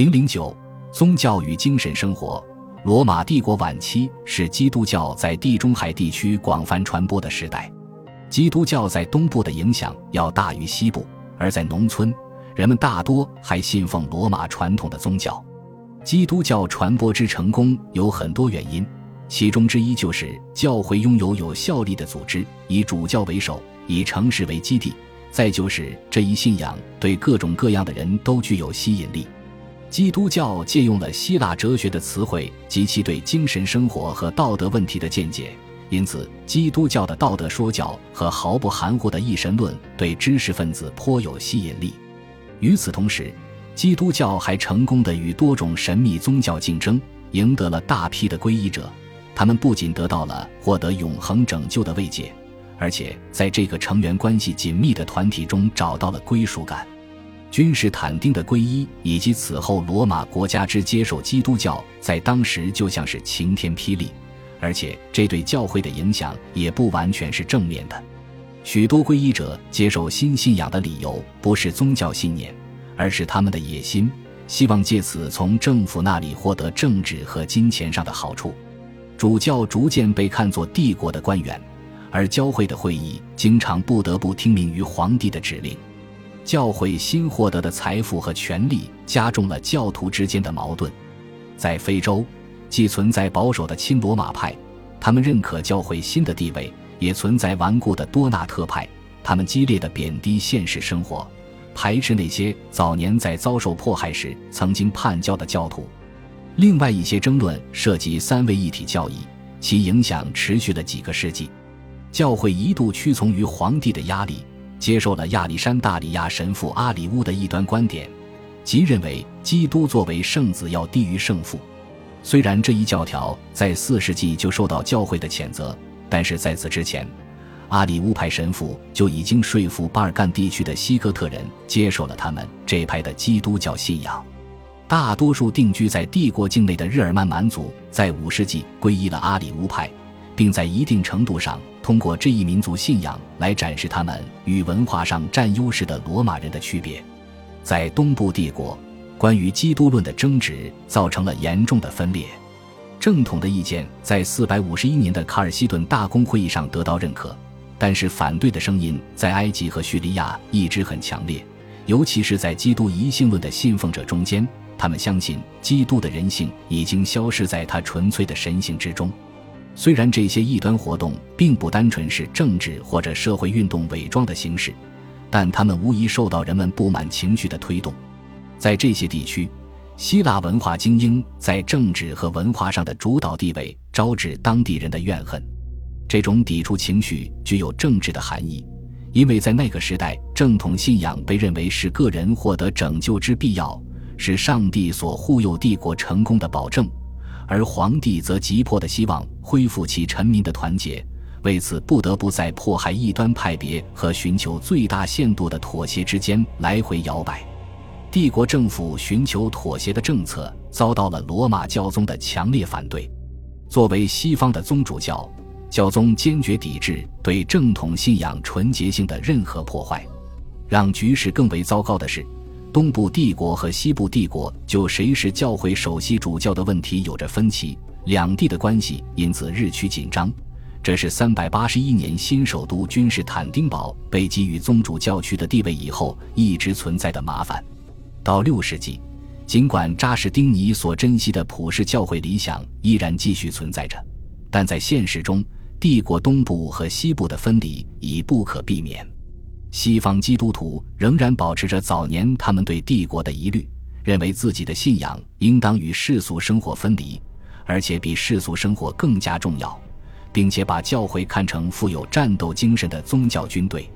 零零九，宗教与精神生活。罗马帝国晚期是基督教在地中海地区广泛传播的时代，基督教在东部的影响要大于西部，而在农村，人们大多还信奉罗马传统的宗教。基督教传播之成功有很多原因，其中之一就是教会拥有有效力的组织，以主教为首，以城市为基地；再就是这一信仰对各种各样的人都具有吸引力。基督教借用了希腊哲学的词汇及其对精神生活和道德问题的见解，因此，基督教的道德说教和毫不含糊的一神论对知识分子颇有吸引力。与此同时，基督教还成功的与多种神秘宗教竞争，赢得了大批的皈依者。他们不仅得到了获得永恒拯救的慰藉，而且在这个成员关系紧密的团体中找到了归属感。君士坦丁的皈依以及此后罗马国家之接受基督教，在当时就像是晴天霹雳，而且这对教会的影响也不完全是正面的。许多皈依者接受新信仰的理由不是宗教信念，而是他们的野心，希望借此从政府那里获得政治和金钱上的好处。主教逐渐被看作帝国的官员，而教会的会议经常不得不听命于皇帝的指令。教会新获得的财富和权力加重了教徒之间的矛盾。在非洲，既存在保守的亲罗马派，他们认可教会新的地位；也存在顽固的多纳特派，他们激烈的贬低现实生活，排斥那些早年在遭受迫害时曾经叛教的教徒。另外一些争论涉及三位一体教义，其影响持续了几个世纪。教会一度屈从于皇帝的压力。接受了亚历山大里亚神父阿里乌的一端观点，即认为基督作为圣子要低于圣父。虽然这一教条在四世纪就受到教会的谴责，但是在此之前，阿里乌派神父就已经说服巴尔干地区的西哥特人接受了他们这派的基督教信仰。大多数定居在帝国境内的日耳曼蛮族在五世纪皈依了阿里乌派。并在一定程度上通过这一民族信仰来展示他们与文化上占优势的罗马人的区别。在东部帝国，关于基督论的争执造成了严重的分裂。正统的意见在451年的卡尔西顿大公会议上得到认可，但是反对的声音在埃及和叙利亚一直很强烈，尤其是在基督一性论的信奉者中间，他们相信基督的人性已经消失在他纯粹的神性之中。虽然这些异端活动并不单纯是政治或者社会运动伪装的形式，但他们无疑受到人们不满情绪的推动。在这些地区，希腊文化精英在政治和文化上的主导地位招致当地人的怨恨。这种抵触情绪具有政治的含义，因为在那个时代，正统信仰被认为是个人获得拯救之必要，是上帝所护佑帝国成功的保证。而皇帝则急迫地希望恢复其臣民的团结，为此不得不在迫害异端派别和寻求最大限度的妥协之间来回摇摆。帝国政府寻求妥协的政策遭到了罗马教宗的强烈反对。作为西方的宗主教，教宗坚决抵制对正统信仰纯洁性的任何破坏。让局势更为糟糕的是。东部帝国和西部帝国就谁是教会首席主教的问题有着分歧，两地的关系因此日趋紧张。这是三百八十一年新首都君士坦丁堡被给予宗主教区的地位以后一直存在的麻烦。到六世纪，尽管扎什丁尼所珍惜的普世教会理想依然继续存在着，但在现实中，帝国东部和西部的分离已不可避免。西方基督徒仍然保持着早年他们对帝国的疑虑，认为自己的信仰应当与世俗生活分离，而且比世俗生活更加重要，并且把教会看成富有战斗精神的宗教军队。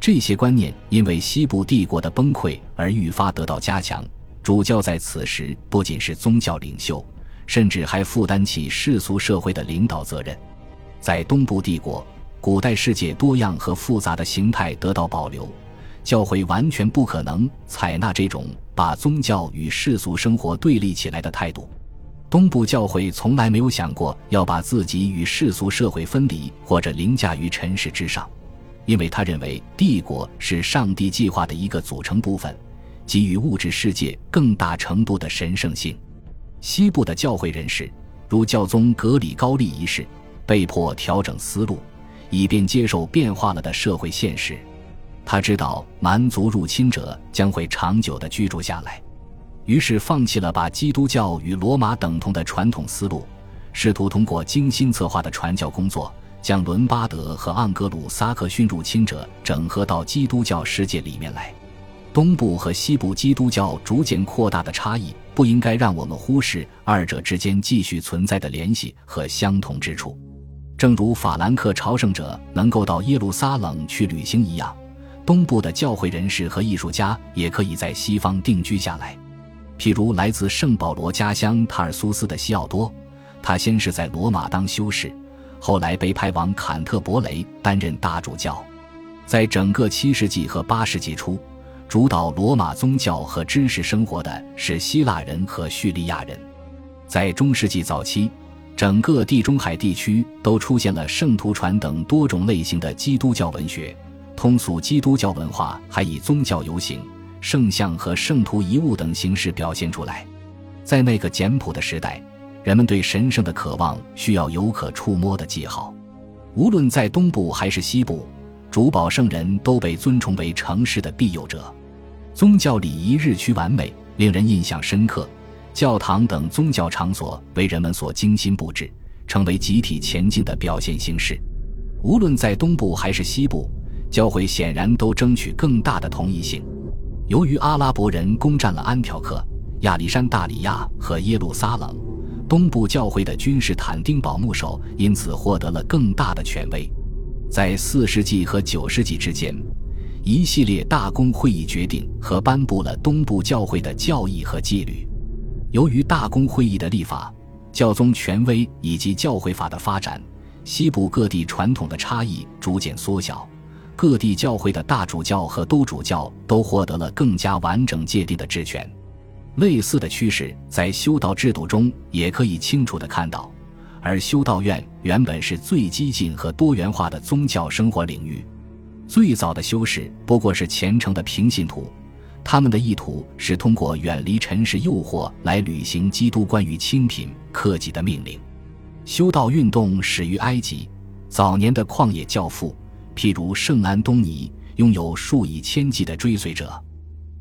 这些观念因为西部帝国的崩溃而愈发得到加强。主教在此时不仅是宗教领袖，甚至还负担起世俗社会的领导责任。在东部帝国。古代世界多样和复杂的形态得到保留，教会完全不可能采纳这种把宗教与世俗生活对立起来的态度。东部教会从来没有想过要把自己与世俗社会分离或者凌驾于尘世之上，因为他认为帝国是上帝计划的一个组成部分，给予物质世界更大程度的神圣性。西部的教会人士，如教宗格里高利一世，被迫调整思路，以便接受变化了的社会现实。他知道蛮族入侵者将会长久的居住下来，于是放弃了把基督教与罗马等同的传统思路，试图通过精心策划的传教工作，将伦巴德和盎格鲁撒克逊入侵者整合到基督教世界里面来。东部和西部基督教逐渐扩大的差异，不应该让我们忽视二者之间继续存在的联系和相同之处。正如法兰克朝圣者能够到耶路撒冷去旅行一样，东部的教会人士和艺术家也可以在西方定居下来。譬如来自圣保罗家乡塔尔苏斯的西奥多，他先是在罗马当修士，后来被派往坎特伯雷担任大主教。在整个七世纪和八世纪初。主导罗马宗教和知识生活的是希腊人和叙利亚人。在中世纪早期，整个地中海地区都出现了圣徒传等多种类型的基督教文学。通俗基督教文化还以宗教游行、圣像和圣徒遗物等形式表现出来。在那个简朴的时代，人们对神圣的渴望需要有可触摸的记号。无论在东部还是西部，主保圣人都被尊崇为城市的庇佑者。宗教礼仪日趋完美，令人印象深刻。教堂等宗教场所为人们所精心布置，成为集体前进的表现形式。无论在东部还是西部，教会显然都争取更大的同一性。由于阿拉伯人攻占了安条克、亚历山大里亚和耶路撒冷，东部教会的君士坦丁堡牧首因此获得了更大的权威。在四世纪和九世纪之间。一系列大公会议决定和颁布了东部教会的教义和纪律。由于大公会议的立法、教宗权威以及教会法的发展，西部各地传统的差异逐渐缩小，各地教会的大主教和都主教都获得了更加完整界定的职权。类似的趋势在修道制度中也可以清楚地看到，而修道院原本是最激进和多元化的宗教生活领域。最早的修士不过是虔诚的平信徒，他们的意图是通过远离尘世诱惑来履行基督关于清贫克己的命令。修道运动始于埃及，早年的旷野教父，譬如圣安东尼，拥有数以千计的追随者。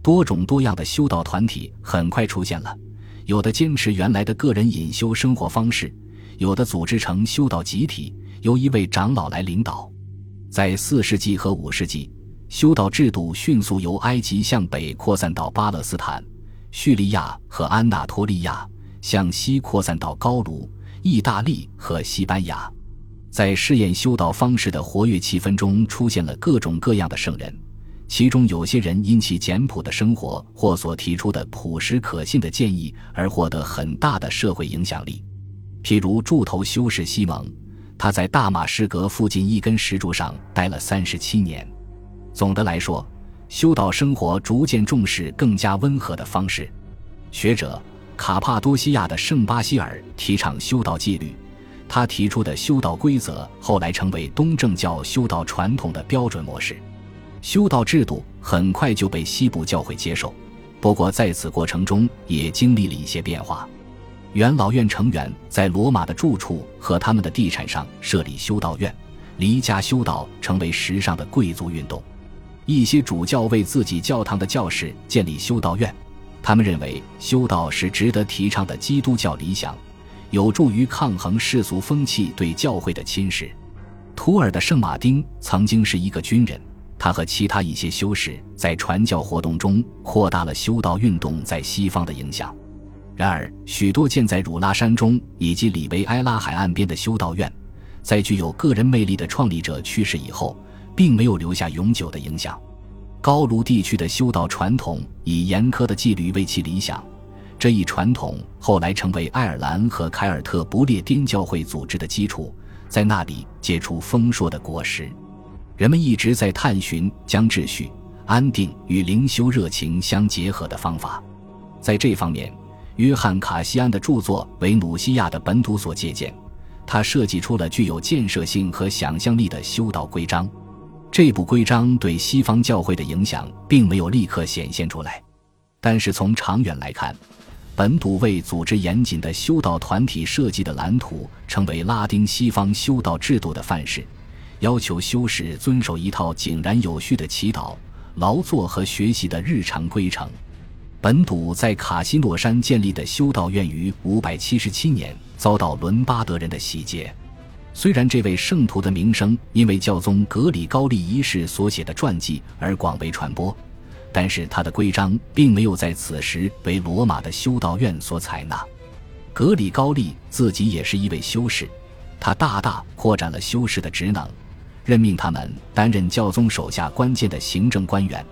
多种多样的修道团体很快出现了，有的坚持原来的个人隐修生活方式，有的组织成修道集体，由一位长老来领导。在四世纪和五世纪，修道制度迅速由埃及向北扩散到巴勒斯坦、叙利亚和安纳托利亚，向西扩散到高卢、意大利和西班牙。在试验修道方式的活跃气氛中，出现了各种各样的圣人，其中有些人因其简朴的生活或所提出的朴实可信的建议而获得很大的社会影响力，譬如柱头修士西蒙。他在大马士革附近一根石柱上待了三十七年。总的来说，修道生活逐渐重视更加温和的方式。学者卡帕多西亚的圣巴西尔提倡修道纪律，他提出的修道规则后来成为东正教修道传统的标准模式。修道制度很快就被西部教会接受，不过在此过程中也经历了一些变化。元老院成员在罗马的住处和他们的地产上设立修道院，离家修道成为时尚的贵族运动。一些主教为自己教堂的教士建立修道院，他们认为修道是值得提倡的基督教理想，有助于抗衡世俗风气对教会的侵蚀。图尔的圣马丁曾经是一个军人，他和其他一些修士在传教活动中扩大了修道运动在西方的影响。然而，许多建在汝拉山中以及里维埃拉海岸边的修道院，在具有个人魅力的创立者去世以后，并没有留下永久的影响。高卢地区的修道传统以严苛的纪律为其理想，这一传统后来成为爱尔兰和凯尔特不列颠教会组织的基础，在那里结出丰硕的果实。人们一直在探寻将秩序、安定与灵修热情相结合的方法，在这方面。约翰·卡西安的著作为努西亚的本土所借鉴，他设计出了具有建设性和想象力的修道规章。这部规章对西方教会的影响并没有立刻显现出来。但是从长远来看，本笃为组织严谨的修道团体设计的蓝图，成为拉丁西方修道制度的范式，要求修士遵守一套井然有序的祈祷、劳作和学习的日常规程。本笃在卡西诺山建立的修道院于577年遭到伦巴德人的洗劫。虽然这位圣徒的名声因为教宗格里高利一世所写的传记而广为传播，但是他的规章并没有在此时为罗马的修道院所采纳。格里高利自己也是一位修士，他大大扩展了修士的职能，任命他们担任教宗手下关键的行政官员。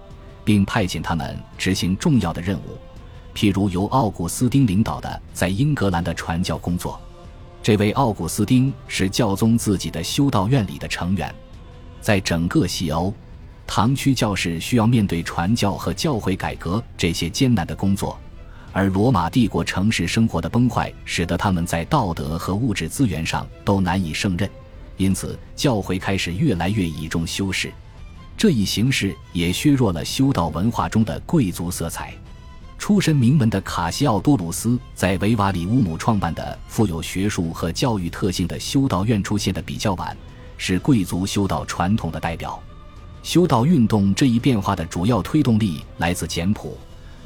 并派遣他们执行重要的任务，譬如由奥古斯丁领导的在英格兰的传教工作。这位奥古斯丁是教宗自己的修道院里的成员。在整个西欧，堂区教士需要面对传教和教会改革这些艰难的工作，而罗马帝国城市生活的崩坏使得他们在道德和物质资源上都难以胜任，因此教会开始越来越倚重修士。这一形式也削弱了修道文化中的贵族色彩。出身名门的卡西奥多鲁斯在维瓦里乌姆创办的富有学术和教育特性的修道院出现的比较晚，是贵族修道传统的代表。修道运动这一变化的主要推动力来自简朴、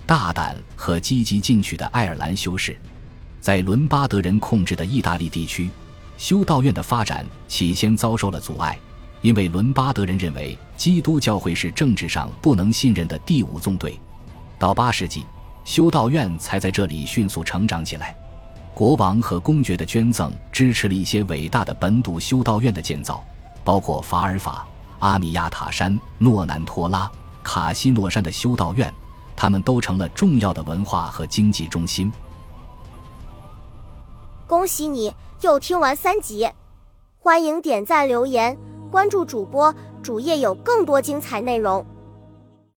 大胆和积极进取的爱尔兰修士。在伦巴德人控制的意大利地区，修道院的发展起先遭受了阻碍。因为伦巴德人认为基督教会是政治上不能信任的第五纵队，到八世纪，修道院才在这里迅速成长起来。国王和公爵的捐赠支持了一些伟大的本笃修道院的建造，包括法尔法、阿米亚塔山、诺南托拉、卡西诺山的修道院，他们都成了重要的文化和经济中心。恭喜你又听完三集，欢迎点赞留言。关注主播，主页有更多精彩内容。